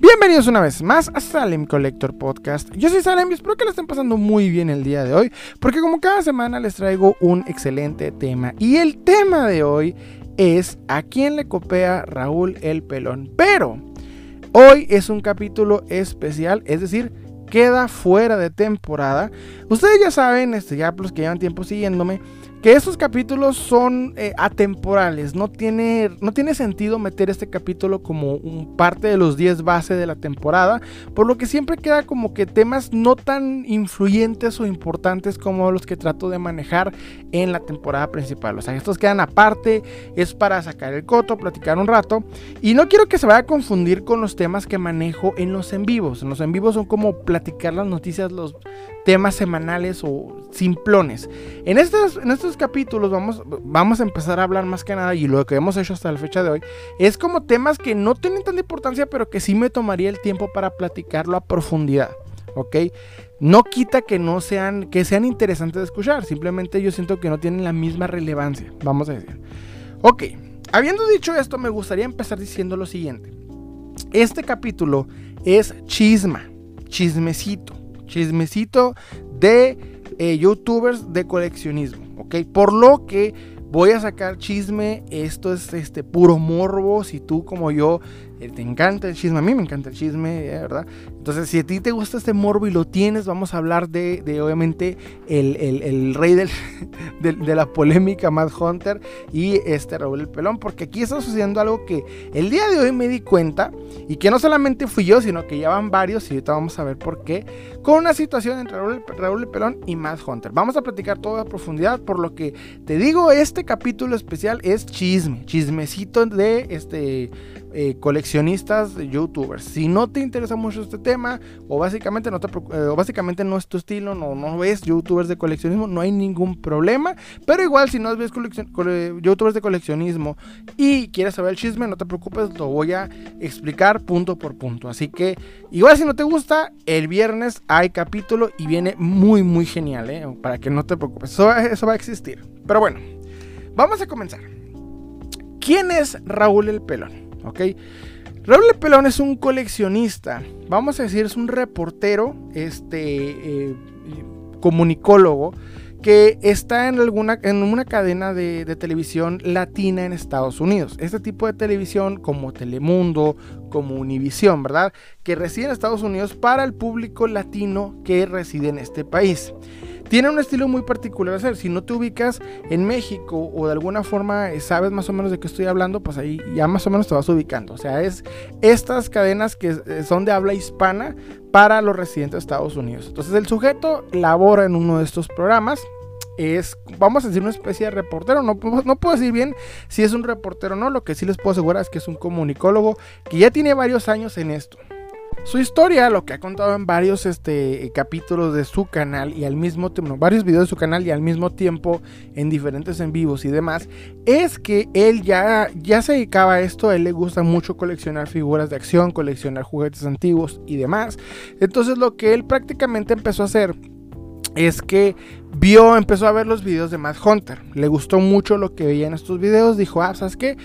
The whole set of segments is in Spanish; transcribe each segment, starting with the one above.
Bienvenidos una vez más a Salem Collector Podcast. Yo soy Salem y espero que la estén pasando muy bien el día de hoy, porque como cada semana les traigo un excelente tema. Y el tema de hoy es a quién le copia Raúl el Pelón. Pero hoy es un capítulo especial, es decir, queda fuera de temporada. Ustedes ya saben, este, ya los que llevan tiempo siguiéndome, que estos capítulos son eh, atemporales. No tiene, no tiene sentido meter este capítulo como un parte de los 10 base de la temporada, por lo que siempre queda como que temas no tan influyentes o importantes como los que trato de manejar en la temporada principal. O sea, estos quedan aparte, es para sacar el coto, platicar un rato. Y no quiero que se vaya a confundir con los temas que manejo en los en vivos. En los en vivos son como platicar las noticias, los temas semanales o simplones. En estos, en estos capítulos vamos, vamos a empezar a hablar más que nada, y lo que hemos hecho hasta la fecha de hoy, es como temas que no tienen tanta importancia, pero que sí me tomaría el tiempo para platicarlo a profundidad. ¿Ok? No quita que no sean, que sean interesantes de escuchar, simplemente yo siento que no tienen la misma relevancia, vamos a decir. Ok, habiendo dicho esto, me gustaría empezar diciendo lo siguiente. Este capítulo es chisma, chismecito chismecito de eh, youtubers de coleccionismo, ¿ok? Por lo que voy a sacar chisme, esto es este puro morbo, si tú como yo te encanta el chisme, a mí me encanta el chisme, eh, ¿verdad? Entonces, si a ti te gusta este morbo y lo tienes, vamos a hablar de, obviamente, el, rey del, de, la polémica, Matt Hunter, y este Raúl el Pelón, porque aquí está sucediendo algo que el día de hoy me di cuenta, y que no solamente fui yo, sino que ya van varios, y ahorita vamos a ver por qué, con una situación entre Raúl, Raúl el Pelón y Matt Hunter. Vamos a platicar todo a profundidad, por lo que te digo, este capítulo especial es chisme, chismecito de este eh, coleccionistas, youtubers. Si no te interesa mucho este tema, o básicamente no, te, eh, o básicamente no es tu estilo, no, no ves youtubers de coleccionismo, no hay ningún problema. Pero igual, si no ves youtubers de coleccionismo y quieres saber el chisme, no te preocupes, lo voy a explicar punto por punto. Así que, igual si no te gusta, el viernes hay capítulo y viene muy, muy genial, ¿eh? para que no te preocupes. Eso, eso va a existir. Pero bueno, vamos a comenzar. ¿Quién es Raúl el Pelón? ¿ok? Raúl Pelón es un coleccionista, vamos a decir, es un reportero, este, eh, comunicólogo, que está en, alguna, en una cadena de, de, televisión latina en Estados Unidos. Este tipo de televisión como Telemundo, como Univisión, ¿verdad? Que reside en Estados Unidos para el público latino que reside en este país. Tiene un estilo muy particular hacer. Si no te ubicas en México o de alguna forma eh, sabes más o menos de qué estoy hablando, pues ahí ya más o menos te vas ubicando. O sea, es estas cadenas que eh, son de habla hispana para los residentes de Estados Unidos. Entonces el sujeto labora en uno de estos programas. Es, vamos a decir, una especie de reportero. No puedo decir bien si es un reportero o no. Lo que sí les puedo asegurar es que es un comunicólogo que ya tiene varios años en esto. Su historia, lo que ha contado en varios este, capítulos de su canal y al mismo tiempo, varios videos de su canal y al mismo tiempo en diferentes en vivos y demás, es que él ya, ya se dedicaba a esto, a él le gusta mucho coleccionar figuras de acción, coleccionar juguetes antiguos y demás. Entonces lo que él prácticamente empezó a hacer es que vio, empezó a ver los videos de Matt Hunter, le gustó mucho lo que veía en estos videos, dijo, ah, ¿sabes qué?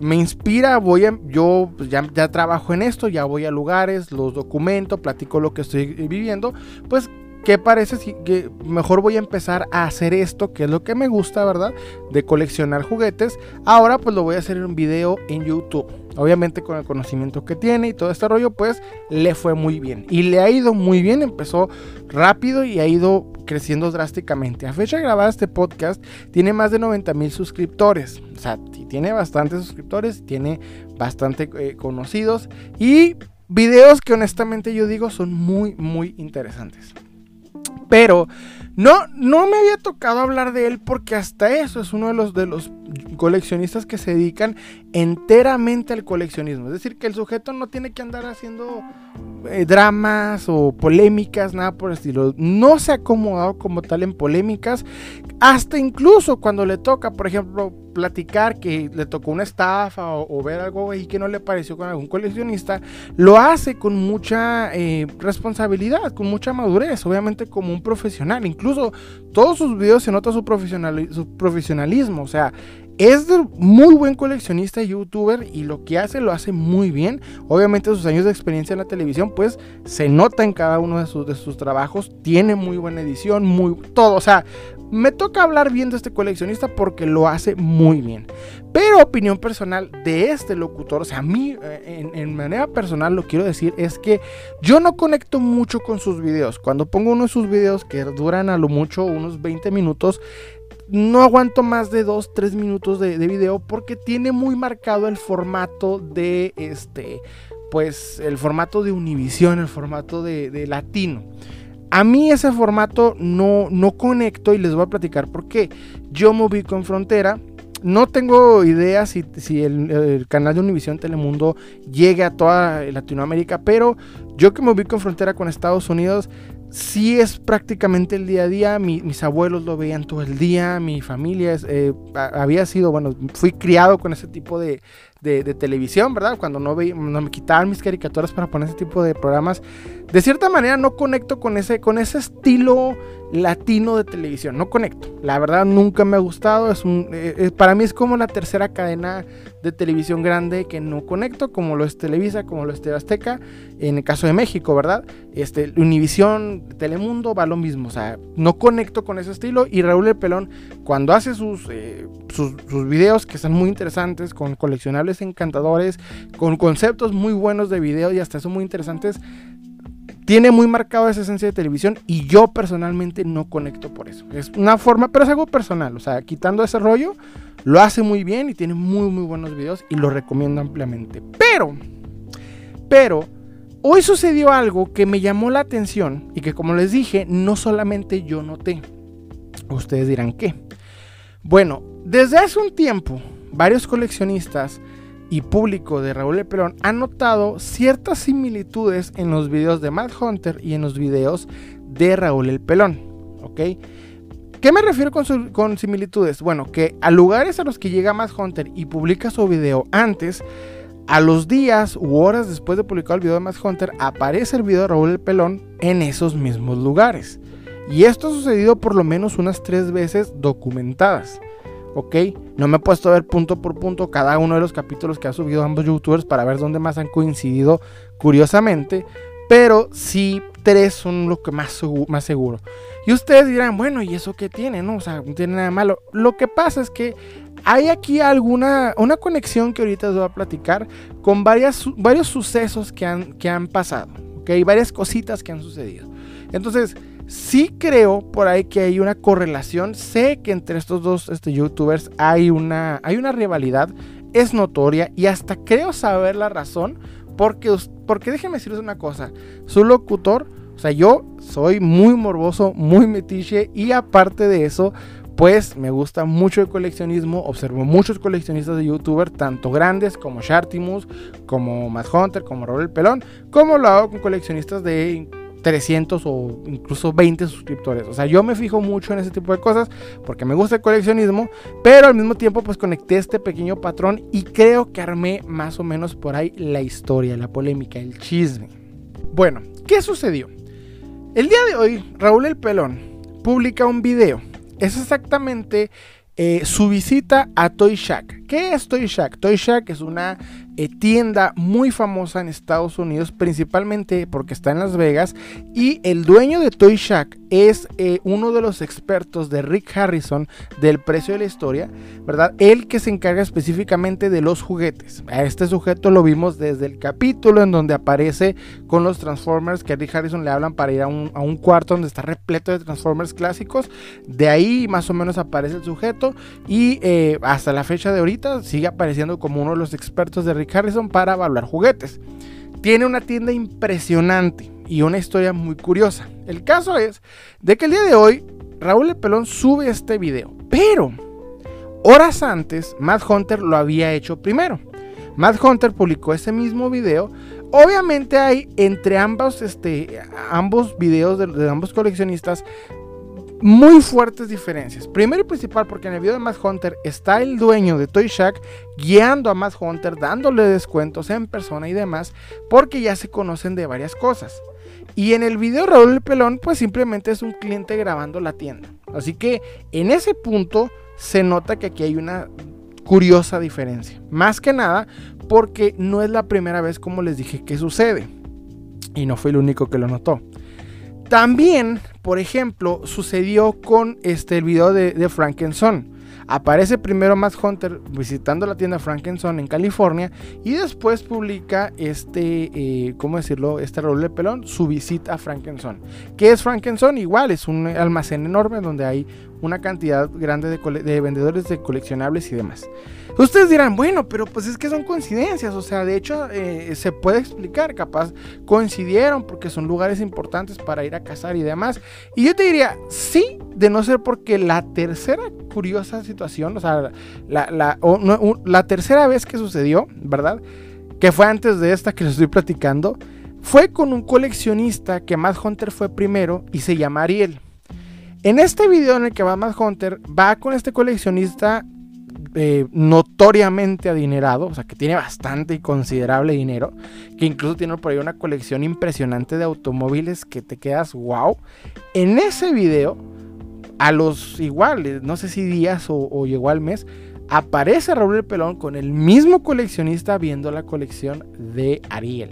Me inspira, voy a, yo pues, ya, trabajo en esto, ya voy a lugares, los documento, platico lo que estoy viviendo, pues ¿qué parece si que mejor voy a empezar a hacer esto, que es lo que me gusta, ¿verdad? De coleccionar juguetes. Ahora pues lo voy a hacer en un video en YouTube. Obviamente con el conocimiento que tiene y todo este rollo, pues le fue muy bien. Y le ha ido muy bien, empezó rápido y ha ido creciendo drásticamente. A fecha de grabar este podcast, tiene más de 90 mil suscriptores. O sea, tiene bastantes suscriptores, tiene bastante eh, conocidos y videos que honestamente yo digo son muy, muy interesantes. Pero no, no me había tocado hablar de él porque hasta eso es uno de los, de los coleccionistas que se dedican enteramente al coleccionismo. Es decir, que el sujeto no tiene que andar haciendo eh, dramas o polémicas, nada por el estilo. No se ha acomodado como tal en polémicas. Hasta incluso cuando le toca, por ejemplo, platicar que le tocó una estafa o, ver algo ahí que no le pareció con algún coleccionista, lo hace con mucha eh, responsabilidad, con mucha madurez, obviamente como un profesional. Incluso todos sus videos se nota su, su profesionalismo. O sea, es de muy buen coleccionista y youtuber y lo que hace lo hace muy bien. Obviamente sus años de experiencia en la televisión pues se nota en cada uno de sus, de sus trabajos. Tiene muy buena edición, muy todo. O sea, me toca hablar bien de este coleccionista porque lo hace muy bien. Pero opinión personal de este locutor, o sea, a mí eh, en, manera personal lo quiero decir es que yo no conecto mucho con sus videos. Cuando pongo uno de sus videos que duran a lo mucho unos 20 minutos, no aguanto más de 2, 3 minutos de, de video porque tiene muy marcado el formato de este, pues el formato de Univision, el formato de, de latino. A mí ese formato no, no conecto y les voy a platicar por qué. Yo me ubico en frontera. No tengo idea si, si el, canal de Univision Telemundo llegue a toda Latinoamérica, pero yo que me ubico en frontera con Estados Unidos, sí es prácticamente el día a día. mis abuelos lo veían todo el día, mi familia eh, había sido, bueno, fui criado con ese tipo de, de, televisión, ¿verdad? Cuando no, no me quitaban mis caricaturas para poner ese tipo de programas, de cierta manera no conecto con ese, con ese estilo latino de televisión, no conecto. La verdad nunca me ha gustado, es eh, eh, para mí es como la tercera cadena de televisión grande que no conecto, como lo es Televisa, como lo es TV Azteca, en el caso de México, ¿verdad? Este, Univisión, Telemundo va lo mismo, o sea, no conecto con ese estilo y Raúl El Pelón cuando hace sus, eh, sus, sus videos que están muy interesantes, con coleccionables encantadores, con conceptos muy buenos de video y hasta son muy interesantes, tiene muy marcado esa esencia de televisión y yo personalmente no conecto por eso. Es una forma, pero es algo personal, o sea, quitando ese rollo, lo hace muy bien y tiene muy muy buenos videos y lo recomiendo ampliamente. Pero, pero, hoy sucedió algo que me llamó la atención y que como les dije, no solamente yo noté. Ustedes dirán qué. Bueno, desde hace un tiempo, varios coleccionistas y público de Raúl El Pelón han notado ciertas similitudes en los videos de Matt Hunter y en los videos de Raúl El Pelón. ¿Ok? ¿Qué me refiero con, similitudes? Bueno, que a lugares a los que llega Matt Hunter y publica su video antes, a los días u horas después de publicar el video de Matt Hunter, aparece el video de Raúl El Pelón en esos mismos lugares. Y esto ha sucedido por lo menos unas tres veces documentadas. ¿Ok? No me he puesto a ver punto por punto cada uno de los capítulos que ha subido ambos youtubers para ver dónde más han coincidido curiosamente, pero sí tres son lo que más, más seguro. Y ustedes dirán, bueno, ¿y eso qué tiene? No, o sea, no tiene nada malo. Lo que pasa es que hay aquí alguna una conexión que ahorita les voy a platicar con varias, varios sucesos que han, que han pasado, ¿ok? Varias cositas que han sucedido. Entonces, Sí creo por ahí que hay una correlación. Sé que entre estos dos este, youtubers hay una, hay una rivalidad. Es notoria y hasta creo saber la razón. Porque, porque déjenme decirles una cosa. Su locutor, o sea, yo soy muy morboso, muy metiche. Y aparte de eso, pues me gusta mucho el coleccionismo. Observo muchos coleccionistas de youtuber, tanto grandes como Shartimus, como Matt Hunter, como Robert Pelón, como lo hago con coleccionistas de 300 o incluso 20 suscriptores. O sea, yo me fijo mucho en ese tipo de cosas porque me gusta el coleccionismo, pero al mismo tiempo pues conecté este pequeño patrón y creo que armé más o menos por ahí la historia, la polémica, el chisme. Bueno, ¿qué sucedió? El día de hoy, Raúl el Pelón publica un video. Es exactamente eh, su visita a Toy Shack. ¿Qué es Toy Shack? Toy Shack es una tienda muy famosa en Estados Unidos, principalmente porque está en Las Vegas. Y el dueño de Toy Shack es eh, uno de los expertos de Rick Harrison del precio de la historia, ¿verdad? Él que se encarga específicamente de los juguetes. A este sujeto lo vimos desde el capítulo en donde aparece con los Transformers que a Rick Harrison le hablan para ir a un, a un cuarto donde está repleto de Transformers clásicos. De ahí más o menos aparece el sujeto y eh, hasta la fecha de ahorita sigue apareciendo como uno de los expertos de Rick Harrison para evaluar juguetes. Tiene una tienda impresionante y una historia muy curiosa. El caso es de que el día de hoy Raúl El Pelón sube este video, pero horas antes Matt Hunter lo había hecho primero. Matt Hunter publicó ese mismo video. Obviamente hay entre ambos, este, ambos videos de, de ambos coleccionistas muy fuertes diferencias. Primero y principal porque en el video de Matt Hunter está el dueño de Toy Shack guiando a Matt Hunter, dándole descuentos en persona y demás, porque ya se conocen de varias cosas. Y en el video Raúl el Pelón, pues simplemente es un cliente grabando la tienda. Así que en ese punto se nota que aquí hay una curiosa diferencia. Más que nada porque no es la primera vez, como les dije, que sucede. Y no fue el único que lo notó. También, por ejemplo, sucedió con este, el video de, de Frankenson. Aparece primero Matt Hunter visitando la tienda Frankenson en California y después publica este, eh, ¿cómo decirlo? Este rol de pelón, su visita a Frankenson. ¿Qué es Frankenson? Igual, es un almacén enorme donde hay una cantidad grande de, vendedores de coleccionables y demás. Ustedes dirán, bueno, pero pues es que son coincidencias, o sea, de hecho eh, se puede explicar, capaz coincidieron porque son lugares importantes para ir a cazar y demás. Y yo te diría, sí, de no ser porque la tercera curiosa situación, o sea, la, la, la tercera vez que sucedió, ¿verdad? Que fue antes de esta que les estoy platicando, fue con un coleccionista que Matt Hunter fue primero y se llama Ariel. En este video en el que va Matt Hunter, va con este coleccionista eh, notoriamente adinerado, o sea, que tiene bastante y considerable dinero, que incluso tiene por ahí una colección impresionante de automóviles que te quedas wow. En ese video, a los iguales, no sé si días o, o llegó al mes, aparece Raúl el Pelón con el mismo coleccionista viendo la colección de Ariel.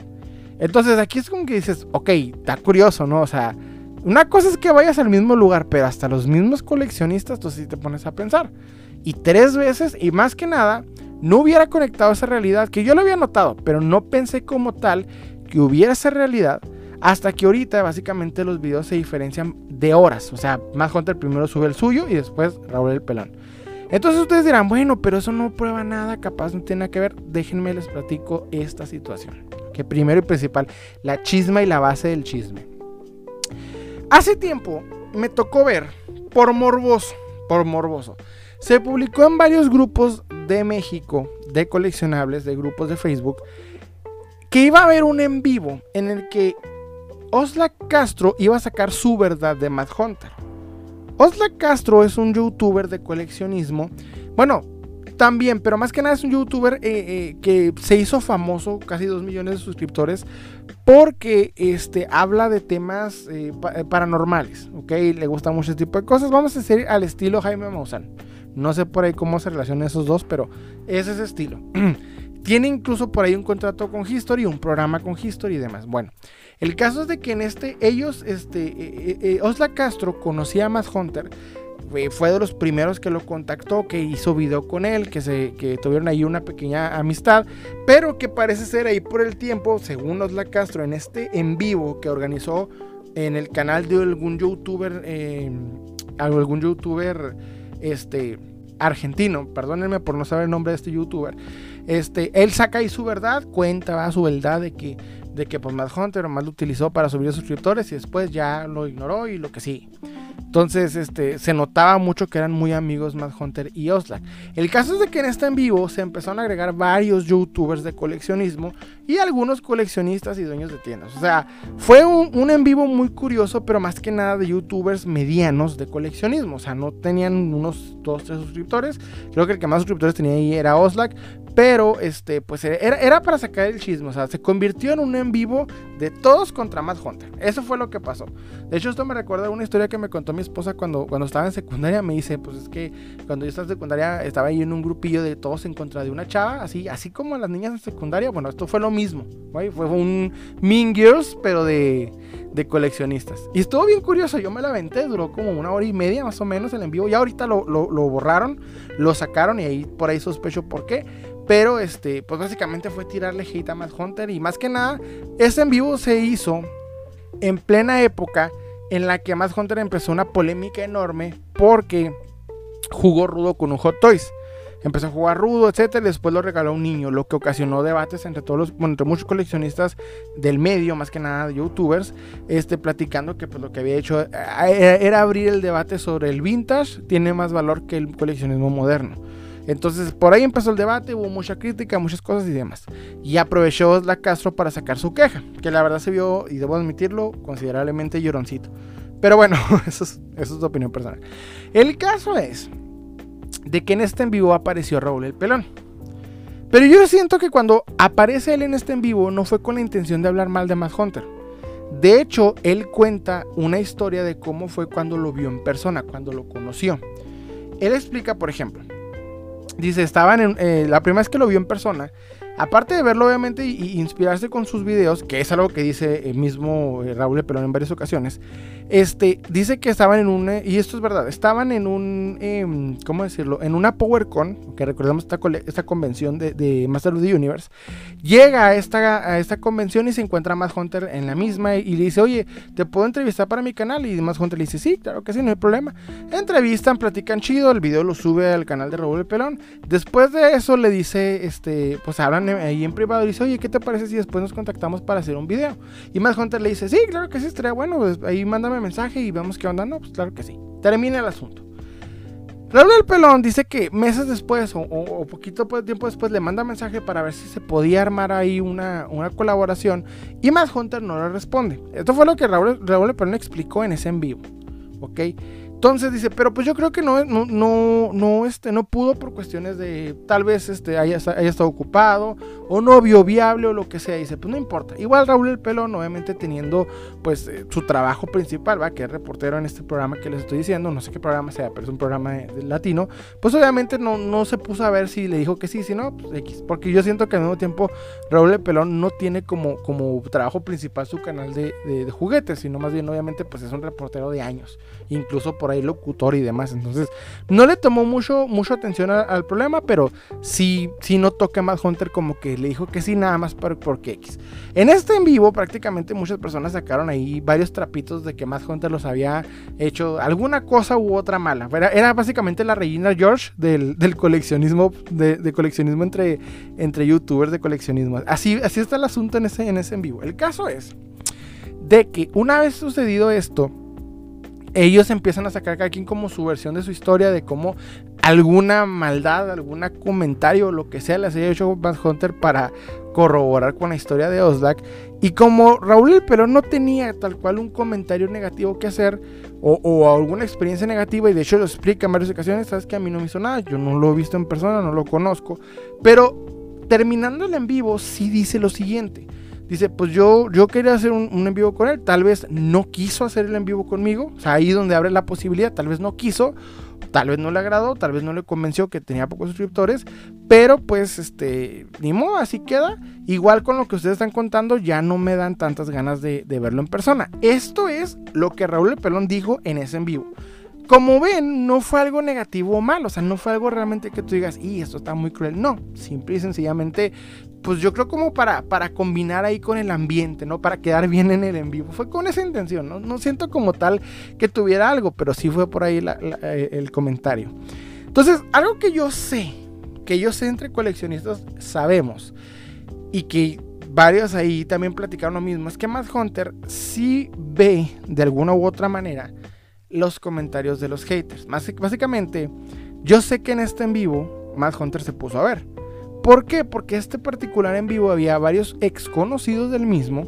Entonces aquí es como que dices, ok, está curioso, ¿no? O sea, una cosa es que vayas al mismo lugar, pero hasta los mismos coleccionistas, tú sí te pones a pensar. Y tres veces, y más que nada, no hubiera conectado esa realidad, que yo lo había notado, pero no pensé como tal que hubiera esa realidad, hasta que ahorita básicamente los videos se diferencian de horas. O sea, más Hunter primero sube el suyo y después Raúl el pelón. Entonces ustedes dirán, bueno, pero eso no prueba nada, capaz no tiene nada que ver. Déjenme les platico esta situación. Que primero y principal, la chisma y la base del chisme. Hace tiempo me tocó ver, por morboso, por morboso, se publicó en varios grupos de México, de coleccionables, de grupos de Facebook, que iba a haber un en vivo en el que Osla Castro iba a sacar su verdad de Mad Hunter. Osla Castro es un youtuber de coleccionismo. Bueno, también, pero más que nada es un youtuber eh, eh, que se hizo famoso, casi 2 millones de suscriptores, porque este, habla de temas eh, paranormales, ¿ok? Le gusta mucho ese tipo de cosas. Vamos a hacer al estilo Jaime Maussan. No sé por ahí cómo se relacionan esos dos, pero es ese estilo. Tiene incluso por ahí un contrato con History, un programa con History y demás. Bueno, el caso es de que en este, ellos, este, Osla Castro conocía a Matt Hunter fue de los primeros que lo contactó, que hizo video con él, que, se, que tuvieron ahí una pequeña amistad, pero que parece ser ahí por el tiempo, según Osla Castro, en este en vivo que organizó en el canal de algún youtuber, eh, algún youtuber este, argentino, perdónenme por no saber el nombre de este youtuber, este, él saca ahí su verdad, cuenta su verdad de que de que pues Mad Hunter más lo utilizó para subir suscriptores y después ya lo ignoró y lo que sí. Entonces, este, se notaba mucho que eran muy amigos Mad Hunter y Oslak. El caso es de que en este en vivo se empezaron a agregar varios youtubers de coleccionismo y algunos coleccionistas y dueños de tiendas. O sea, fue un, en vivo muy curioso, pero más que nada de youtubers medianos de coleccionismo. O sea, no tenían unos 2, 3 suscriptores. Creo que el que más suscriptores tenía ahí era Oslak. Pero, este, pues era, era para sacar el chisme. O sea, se convirtió en un en vivo de todos contra Mad Hunter. Eso fue lo que pasó. De hecho, esto me recuerda a una historia que me contó mi esposa cuando, cuando estaba en secundaria. Me dice, pues es que cuando yo estaba en secundaria estaba ahí en un grupillo de todos en contra de una chava. Así, así como las niñas en secundaria. Bueno, esto fue lo mismo. Fue un Mean Girls, pero de, de coleccionistas. Y estuvo bien curioso. Yo me la aventé. Duró como una hora y media más o menos el en vivo. Ya ahorita lo, lo, lo borraron, lo sacaron y ahí por ahí sospecho por qué pero este, pues básicamente fue tirarle hate a Mad Hunter. Y más que nada, este en vivo se hizo en plena época en la que Mad Hunter empezó una polémica enorme porque jugó rudo con un Hot Toys. Empezó a jugar rudo, etcétera, y después lo regaló a un niño, lo que ocasionó debates entre todos los, bueno, entre muchos coleccionistas del medio, más que nada de youtubers, este, platicando que pues lo que había hecho eh, era abrir el debate sobre el vintage tiene más valor que el coleccionismo moderno. Entonces por ahí empezó el debate, hubo mucha crítica, muchas cosas y demás. Y aprovechó la Castro para sacar su queja, que la verdad se vio, y debo admitirlo, considerablemente lloroncito. Pero bueno, eso es, eso es tu opinión personal. El caso es de que en este en vivo apareció Raúl el Pelón. Pero yo siento que cuando aparece él en este en vivo no fue con la intención de hablar mal de Matt Hunter. De hecho, él cuenta una historia de cómo fue cuando lo vio en persona, cuando lo conoció. Él explica, por ejemplo, dice, estaban en, eh, la primera vez que lo vio en persona, aparte de verlo obviamente y, inspirarse con sus videos, que es algo que dice el mismo eh, Raúl Pelón en varias ocasiones, este, dice que estaban en un, eh, y esto es verdad, estaban en un, em, ¿cómo decirlo? En una PowerCon, que recordemos esta, esta convención de, de, Master of the Universe, llega a esta, a esta convención y se encuentra Matt Hunter en la misma y, le dice, oye, ¿te puedo entrevistar para mi canal? Y Matt Hunter le dice, sí, claro que sí, no hay problema. Entrevistan, platican chido, el video lo sube al canal de Raúl Pelón. Después de eso le dice, este, pues hablan ahí en privado y dice, oye, ¿qué te parece si después nos contactamos para hacer un video? Y Matt Hunter le dice, sí, claro que sí, estaría bueno, pues ahí mándame mensaje y vemos qué onda. No, pues claro que sí. Termina el asunto. Raúl el Pelón dice que meses después o, poquito tiempo después le manda mensaje para ver si se podía armar ahí una, una colaboración y más Hunter no le responde. Esto fue lo que Raúl, Raúl el Pelón explicó en ese en vivo. ¿Ok? Entonces dice, pero pues yo creo que no, no, no, no, este, no pudo por cuestiones de tal vez este, haya, haya estado ocupado o no vio viable o lo que sea. Dice, pues no importa. Igual Raúl El Pelón, obviamente teniendo pues eh, su trabajo principal, va, que es reportero en este programa que les estoy diciendo, no sé qué programa sea, pero es un programa de, latino, pues obviamente no, no se puso a ver si le dijo que sí, si no, pues X. Porque yo siento que al mismo tiempo Raúl El Pelón no tiene como, como trabajo principal su canal de, juguetes, sino más bien obviamente pues es un reportero de años. Incluso por locutor y demás. Entonces, no le tomó mucho, mucho atención al problema, pero sí, sí no toca más Hunter como que le dijo que sí, nada más por, porque X. En este en vivo, prácticamente muchas personas sacaron ahí varios trapitos de que más Hunter los había hecho alguna cosa u otra mala. Era, era básicamente la Regina George del, coleccionismo, de, coleccionismo entre, entre youtubers de coleccionismo. Así, así está el asunto en ese, en ese en vivo. El caso es de que una vez sucedido esto, ellos empiezan a sacar cada quien como su versión de su historia, de cómo alguna maldad, algún comentario, lo que sea, les haya hecho Bad Hunter para corroborar con la historia de Oslak. Y como Raúl el Pelón no tenía tal cual un comentario negativo que hacer, o, alguna experiencia negativa, y de hecho lo explica en varias ocasiones, sabes que a mí no me hizo nada, yo no lo he visto en persona, no lo conozco, pero terminando el en vivo, sí dice lo siguiente. Dice, pues yo, yo quería hacer un, en vivo con él. Tal vez no quiso hacer el en vivo conmigo. O sea, ahí donde abre la posibilidad. Tal vez no quiso. Tal vez no le agradó. Tal vez no le convenció que tenía pocos suscriptores. Pero pues, este, ni modo, así queda. Igual con lo que ustedes están contando, ya no me dan tantas ganas de, de verlo en persona. Esto es lo que Raúl El Pelón dijo en ese en vivo. Como ven, no fue algo negativo o malo, o sea, no fue algo realmente que tú digas, y esto está muy cruel. No, simple y sencillamente pues yo creo como para, para combinar ahí con el ambiente, ¿no? Para quedar bien en el en vivo. Fue con esa intención, ¿no? No siento como tal que tuviera algo, pero sí fue por ahí eh, el comentario. Entonces, algo que yo sé, que yo sé entre coleccionistas sabemos, y que varios ahí también platicaron lo mismo, es que Matt Hunter sí ve de alguna u otra manera los comentarios de los haters. Básicamente, yo sé que en este en vivo, Matt Hunter se puso a ver. ¿Por qué? Porque este particular en vivo había varios ex conocidos del mismo,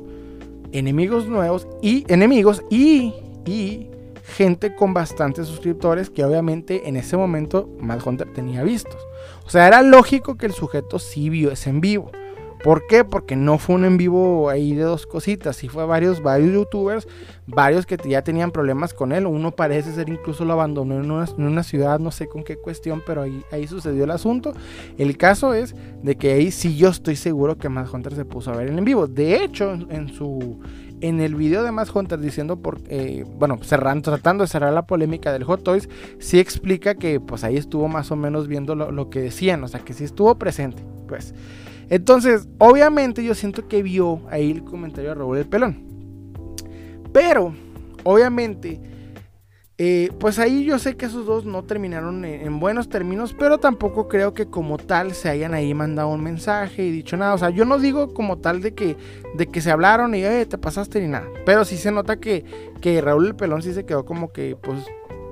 enemigos nuevos y enemigos y, y gente con bastantes suscriptores que obviamente en ese momento Mad Hunter tenía vistos. O sea, era lógico que el sujeto sí vio ese en vivo. ¿Por qué? Porque no fue un en vivo ahí de dos cositas, sí fue varios, varios youtubers, varios que ya tenían problemas con él. Uno parece ser incluso lo abandonó en una, ciudad, no sé con qué cuestión, pero ahí, sucedió el asunto. El caso es de que ahí sí yo estoy seguro que Matt Hunter se puso a ver en vivo. De hecho, en su en el video de Matt Hunter diciendo por eh, bueno cerrando tratando de cerrar la polémica del Hot Toys sí explica que pues ahí estuvo más o menos viendo lo, lo que decían o sea que sí estuvo presente pues entonces, obviamente yo siento que vio ahí el comentario de Raúl el Pelón. Pero, obviamente, eh, pues ahí yo sé que esos dos no terminaron en, buenos términos, pero tampoco creo que como tal se hayan ahí mandado un mensaje y dicho nada. O sea, yo no digo como tal de que, de que se hablaron y te pasaste ni nada. Pero sí se nota que, que Raúl el Pelón sí se quedó como que, pues,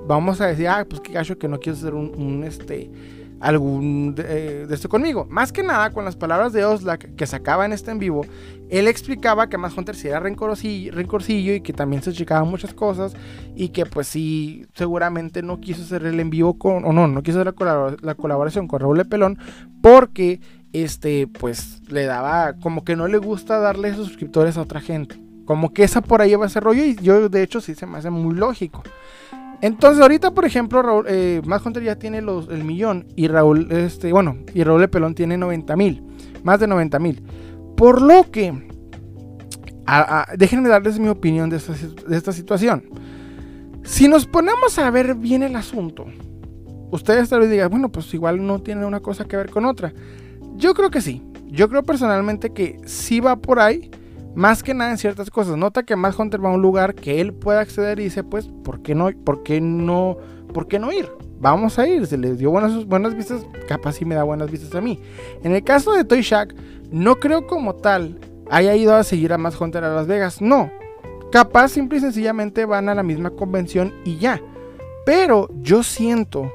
vamos a decir, ah, pues qué gacho que no quiero ser un este algún de, esto conmigo. Más que nada con las palabras de Oslak que sacaba en este en vivo, él explicaba que más Hunter sí era rencorcillo, y que también se checaban muchas cosas y que pues sí seguramente no quiso hacer el en vivo con, o no, no quiso hacer la, colaboración con Raúl Pelón porque este pues le daba como que no le gusta darle suscriptores a otra gente. Como que esa por ahí va a ser rollo y yo de hecho sí se me hace muy lógico. Entonces, ahorita, por ejemplo, Raúl, eh, Hunter ya tiene el millón y Raúl, este, bueno, y Raúl de Pelón tiene 90 mil, más de 90 mil. Por lo que, déjenme darles mi opinión de esta, de esta situación. Si nos ponemos a ver bien el asunto, ustedes tal vez digan, bueno, pues igual no tiene una cosa que ver con otra. Yo creo que sí. Yo creo personalmente que sí va por ahí. Más que nada en ciertas cosas. Nota que más Hunter va a un lugar que él pueda acceder y dice, pues, ¿por qué no, por qué no, por qué no ir? Vamos a ir. Se les dio buenas, buenas vistas. Capaz sí me da buenas vistas a mí. En el caso de Toy Shack, no creo como tal haya ido a seguir a más Hunter a Las Vegas. No. Capaz simple y sencillamente van a la misma convención y ya. Pero yo siento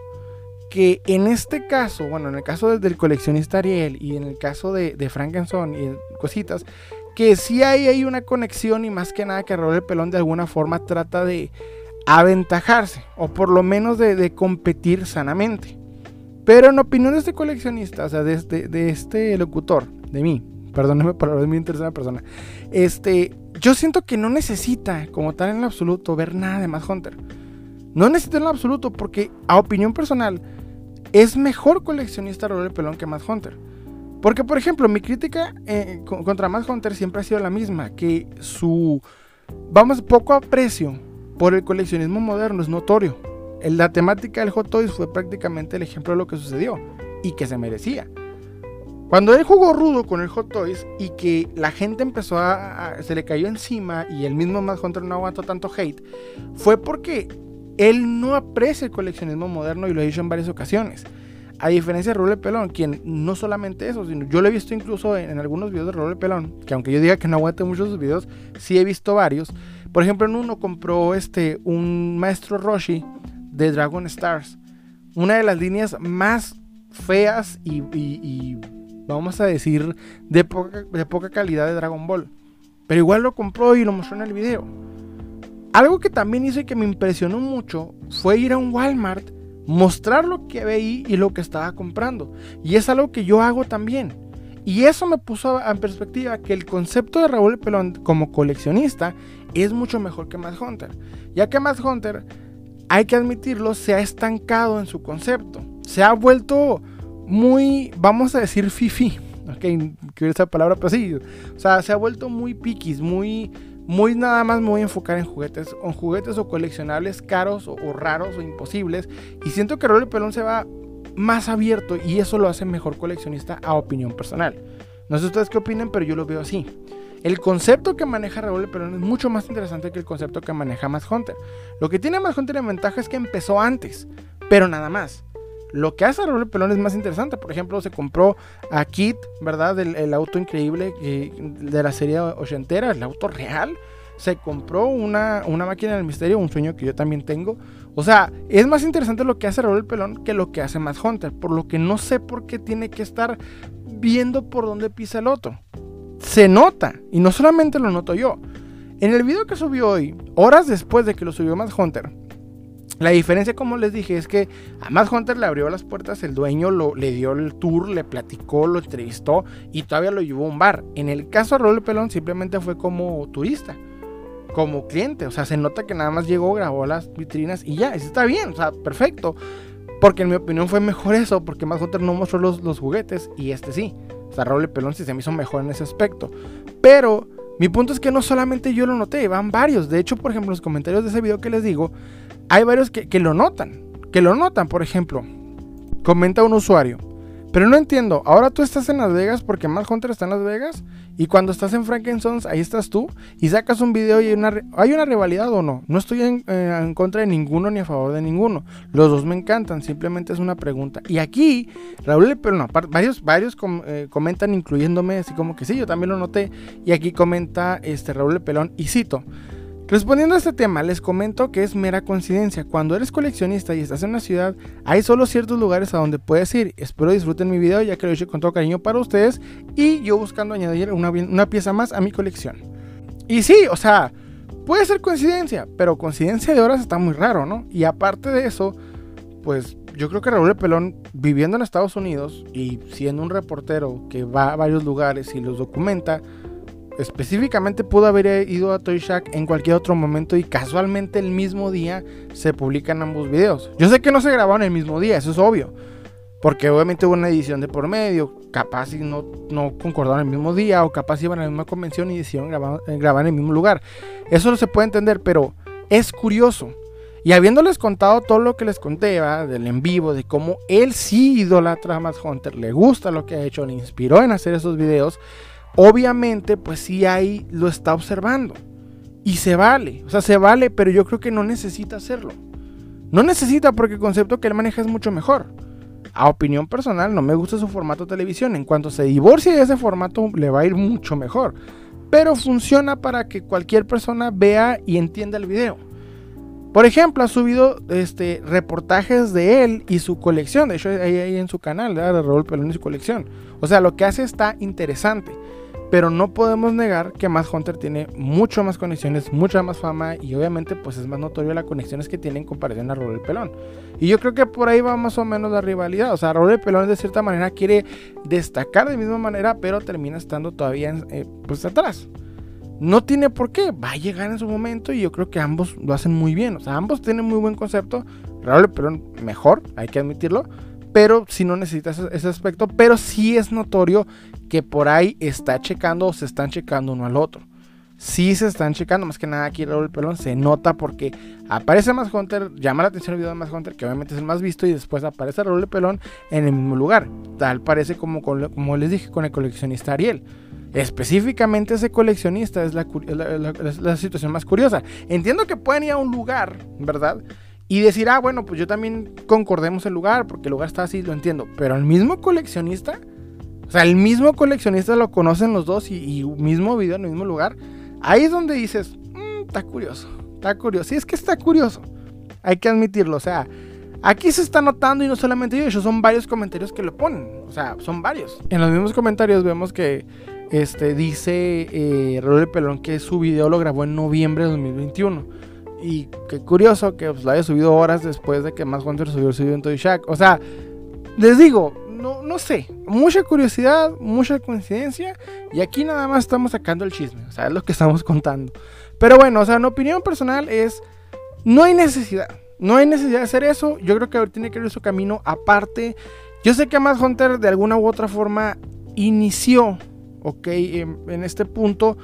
que en este caso, bueno, en el caso del coleccionista Ariel y en el caso de, de Frankenstein y cositas, que sí hay, hay una conexión y más que nada que Raúl el Pelón de alguna forma trata de aventajarse o por lo menos de, competir sanamente. Pero en opinión de este coleccionista, o sea, de este, este locutor, de mí, perdóneme por hablar de mi tercera persona, este, yo siento que no necesita como tal en absoluto ver nada de más Hunter. No necesita en lo absoluto porque a opinión personal, es mejor coleccionista Raúl Pelón que Matt Hunter. Porque, por ejemplo, mi crítica eh, contra Matt Hunter siempre ha sido la misma, que su, vamos, poco aprecio por el coleccionismo moderno es notorio. La temática del Hot Toys fue prácticamente el ejemplo de lo que sucedió y que se merecía. Cuando él jugó rudo con el Hot Toys y que la gente empezó a, se le cayó encima y el mismo Matt Hunter no aguantó tanto hate, fue porque él no aprecia el coleccionismo moderno y lo ha dicho en varias ocasiones. A diferencia de Raúl Pelón, quien no solamente eso, sino yo lo he visto incluso en, algunos videos de Raúl Pelón, que aunque yo diga que no aguante muchos sus videos, sí he visto varios. Por ejemplo, en uno compró este un maestro Roshi de Dragon Stars, una de las líneas más feas y, vamos a decir de poca, de poca calidad de Dragon Ball. Pero igual lo compró y lo mostró en el video. Algo que también hizo y que me impresionó mucho fue ir a un Walmart, mostrar lo que veía y lo que estaba comprando. Y es algo que yo hago también. Y eso me puso en perspectiva que el concepto de Raúl Pelón como coleccionista es mucho mejor que Matt Hunter. Ya que Matt Hunter, hay que admitirlo, se ha estancado en su concepto. Se ha vuelto muy, vamos a decir, fifi. Ok, quiero esa palabra, pero sí. O sea, se ha vuelto muy piquis, muy muy nada más me voy a enfocar en juguetes, en juguetes o coleccionables caros o, raros o imposibles. Y siento que Raúl Pelón se va más abierto y eso lo hace mejor coleccionista a opinión personal. No sé ustedes qué opinen, pero yo lo veo así. El concepto que maneja Raúl Pelón es mucho más interesante que el concepto que maneja Mass Hunter. Lo que tiene Mass Hunter en ventaja es que empezó antes, pero nada más. Lo que hace Raúl Pelón es más interesante. Por ejemplo, se compró a Kit, ¿verdad? El, auto increíble de la serie ochentera, el auto real. Se compró una, una máquina del misterio, un sueño que yo también tengo. O sea, es más interesante lo que hace Raúl Pelón que lo que hace Matt Hunter. Por lo que no sé por qué tiene que estar viendo por dónde pisa el otro. Se nota, y no solamente lo noto yo. En el video que subió hoy, horas después de que lo subió Matt Hunter, la diferencia, como les dije, es que a Matt Hunter le abrió las puertas, el dueño le dio el tour, le platicó, lo entrevistó y todavía lo llevó a un bar. En el caso de Raúl Pelón simplemente fue como turista, como cliente. O sea, se nota que nada más llegó, grabó las vitrinas y ya, eso está bien, o sea, perfecto. Porque en mi opinión fue mejor eso, porque Matt Hunter no mostró los, juguetes y este sí. O sea, Raúl Pelón sí se me hizo mejor en ese aspecto. Pero mi punto es que no solamente yo lo noté, van varios. De hecho, por ejemplo, los comentarios de ese video que les digo, hay varios que, lo notan. Que lo notan, por ejemplo. Comenta un usuario. Pero no entiendo, ahora tú estás en Las Vegas porque Matt Hunter está en Las Vegas y cuando estás en Frankenstein ahí estás tú y sacas un video y hay una, ¿hay una rivalidad o no. No estoy en, eh, contra de ninguno ni a favor de ninguno. Los dos me encantan, simplemente es una pregunta. Y aquí, Raúl, pero no, varios, varios eh, comentan incluyéndome, así como que sí, yo también lo noté. Y aquí comenta este Raúl Pelón y cito. Respondiendo a este tema, les comento que es mera coincidencia. Cuando eres coleccionista y estás en una ciudad, hay solo ciertos lugares a donde puedes ir. Espero disfruten mi video ya que lo he hecho con todo cariño para ustedes y yo buscando añadir una, una pieza más a mi colección. Y sí, o sea, puede ser coincidencia, pero coincidencia de horas está muy raro, ¿no? Y aparte de eso, pues yo creo que Raúl Pelón, viviendo en Estados Unidos y siendo un reportero que va a varios lugares y los documenta, específicamente pudo haber ido a Toy Shack en cualquier otro momento y casualmente el mismo día se publican ambos videos. Yo sé que no se grabaron el mismo día, eso es obvio. Porque obviamente hubo una edición de por medio, capaz no, no concordaron el mismo día, o capaz iban a la misma convención y decidieron grabar, eh, grabar en el mismo lugar. Eso no se puede entender, pero es curioso. Y habiéndoles contado todo lo que les conté, del en vivo, de cómo él sí idolatra a Matt Hunter, le gusta lo que ha hecho, le inspiró en hacer esos videos, obviamente, pues sí ahí lo está observando. Y se vale, o sea, se vale, pero yo creo que no necesita hacerlo. No necesita porque el concepto que él maneja es mucho mejor a opinión personal, no me gusta su formato televisión. En cuanto se divorcie de ese formato, le va a ir mucho mejor. Pero funciona para que cualquier persona vea y entienda el video. Por ejemplo, ha subido este, reportajes de él y su colección. De hecho, ahí, ahí en su canal, de Raúl Pelón y su colección. O sea, lo que hace está interesante. Pero no podemos negar que Matt Hunter tiene mucho más conexiones, mucha más fama y obviamente pues es más notorio las conexiones que tiene en comparación a Raúl el Pelón. Y yo creo que por ahí va más o menos la rivalidad. O sea, Raúl el Pelón de cierta manera quiere destacar de misma manera, pero termina estando todavía eh, pues atrás. No tiene por qué, va a llegar en su momento y yo creo que ambos lo hacen muy bien. O sea, ambos tienen muy buen concepto. Raúl el Pelón mejor, hay que admitirlo pero si no necesitas ese aspecto, pero sí es notorio que por ahí está checando o se están checando uno al otro. Sí se están checando, más que nada aquí el pelón se nota porque aparece más Hunter, llama la atención el video de más Hunter, que obviamente es el más visto, y después aparece Raúl Pelón en el mismo lugar. Tal parece como, como les dije con el coleccionista Ariel. Específicamente ese coleccionista es la, la, situación más curiosa. Entiendo que pueden ir a un lugar, ¿verdad? Y decir, ah, bueno, pues yo también concordemos el lugar, porque el lugar está así, lo entiendo. Pero el mismo coleccionista, o sea, el mismo coleccionista lo conocen los dos y, mismo video en el mismo lugar. Ahí es donde dices, mmm, está curioso, está curioso. Sí, es que está curioso. Hay que admitirlo, o sea, aquí se está notando y no solamente yo, ellos son varios comentarios que lo ponen. O sea, son varios. En los mismos comentarios vemos que este, dice eh, Raúl Pelón que su video lo grabó en noviembre de 2021. Y qué curioso que pues, lo haya subido horas después de que más Hunter subió su video en Toy Shack. O sea, les digo, no, no sé. Mucha curiosidad, mucha coincidencia. Y aquí nada más estamos sacando el chisme. O sea, es lo que estamos contando. Pero bueno, o sea, mi opinión personal es. No hay necesidad. No hay necesidad de hacer eso. Yo creo que tiene que ir su camino aparte. Yo sé que más Hunter de alguna u otra forma inició, ok, en este punto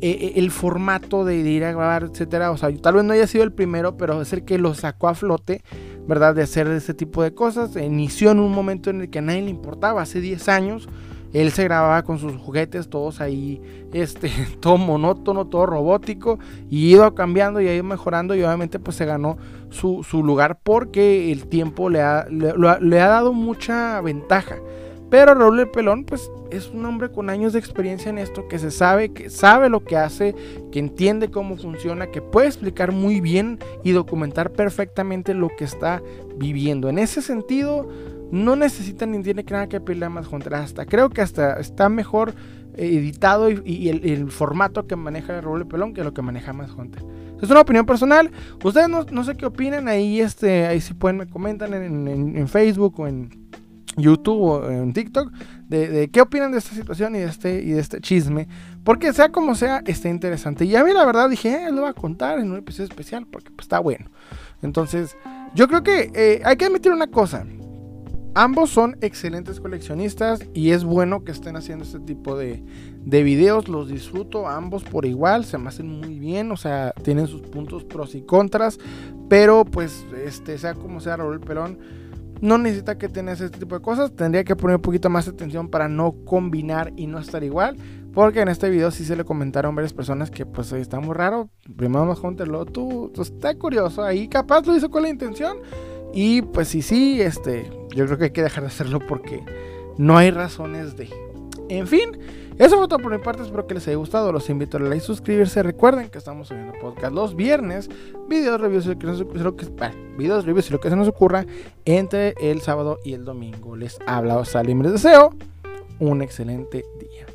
eh, eh, el formato de, ir a grabar, etcétera. O sea, tal vez no haya sido el primero, pero es el que lo sacó a flote, ¿verdad? De hacer ese tipo de cosas. Inició en un momento en el que a nadie le importaba, hace 10 años. Él se grababa con sus juguetes, todos ahí, este, todo monótono, todo robótico, y ido cambiando y ido mejorando, y obviamente pues se ganó su, lugar porque el tiempo le ha, le ha dado mucha ventaja. Pero Raúl el Pelón, pues es un hombre con años de experiencia en esto, que se sabe, que sabe lo que hace, que entiende cómo funciona, que puede explicar muy bien y documentar perfectamente lo que está viviendo. En ese sentido, no necesita ni tiene nada que pedirle a más Hunter. Hasta creo que hasta está mejor editado y, el, formato que maneja Raúl el Pelón que lo que maneja más Hunter. Es una opinión personal. Ustedes no, sé qué opinan. Ahí, este, ahí sí pueden, me comentan en Facebook o en YouTube o en TikTok de, qué opinan de esta situación y de este, y de este chisme. Porque sea como sea, está interesante. Y a mí la verdad dije, eh, lo voy a contar en un episodio especial porque pues, está bueno. Entonces, yo creo que eh, hay que admitir una cosa. Ambos son excelentes coleccionistas y es bueno que estén haciendo este tipo de, de videos. Los disfruto ambos por igual, se me hacen muy bien, o sea, tienen sus puntos pros y contras. Pero pues, este, sea como sea, Raúl Pelón no necesita que tengas este tipo de cosas. Tendría que poner un poquito más atención para no combinar y no estar igual. Porque en este video sí se le comentaron varias personas que pues está muy raro. Primero más lo tú, tú está curioso. Ahí capaz lo hizo con la intención. Y pues sí, sí, este, yo creo que hay que dejar de hacerlo porque no hay razones de. En fin, eso fue todo por mi parte, espero que les haya gustado. Los invito a like y suscribirse. Recuerden que estamos subiendo podcast los viernes, videos, reviews y lo que, lo que, videos, reviews y lo que se nos ocurra entre el sábado y el domingo. Les habla Osalim, les deseo un excelente día.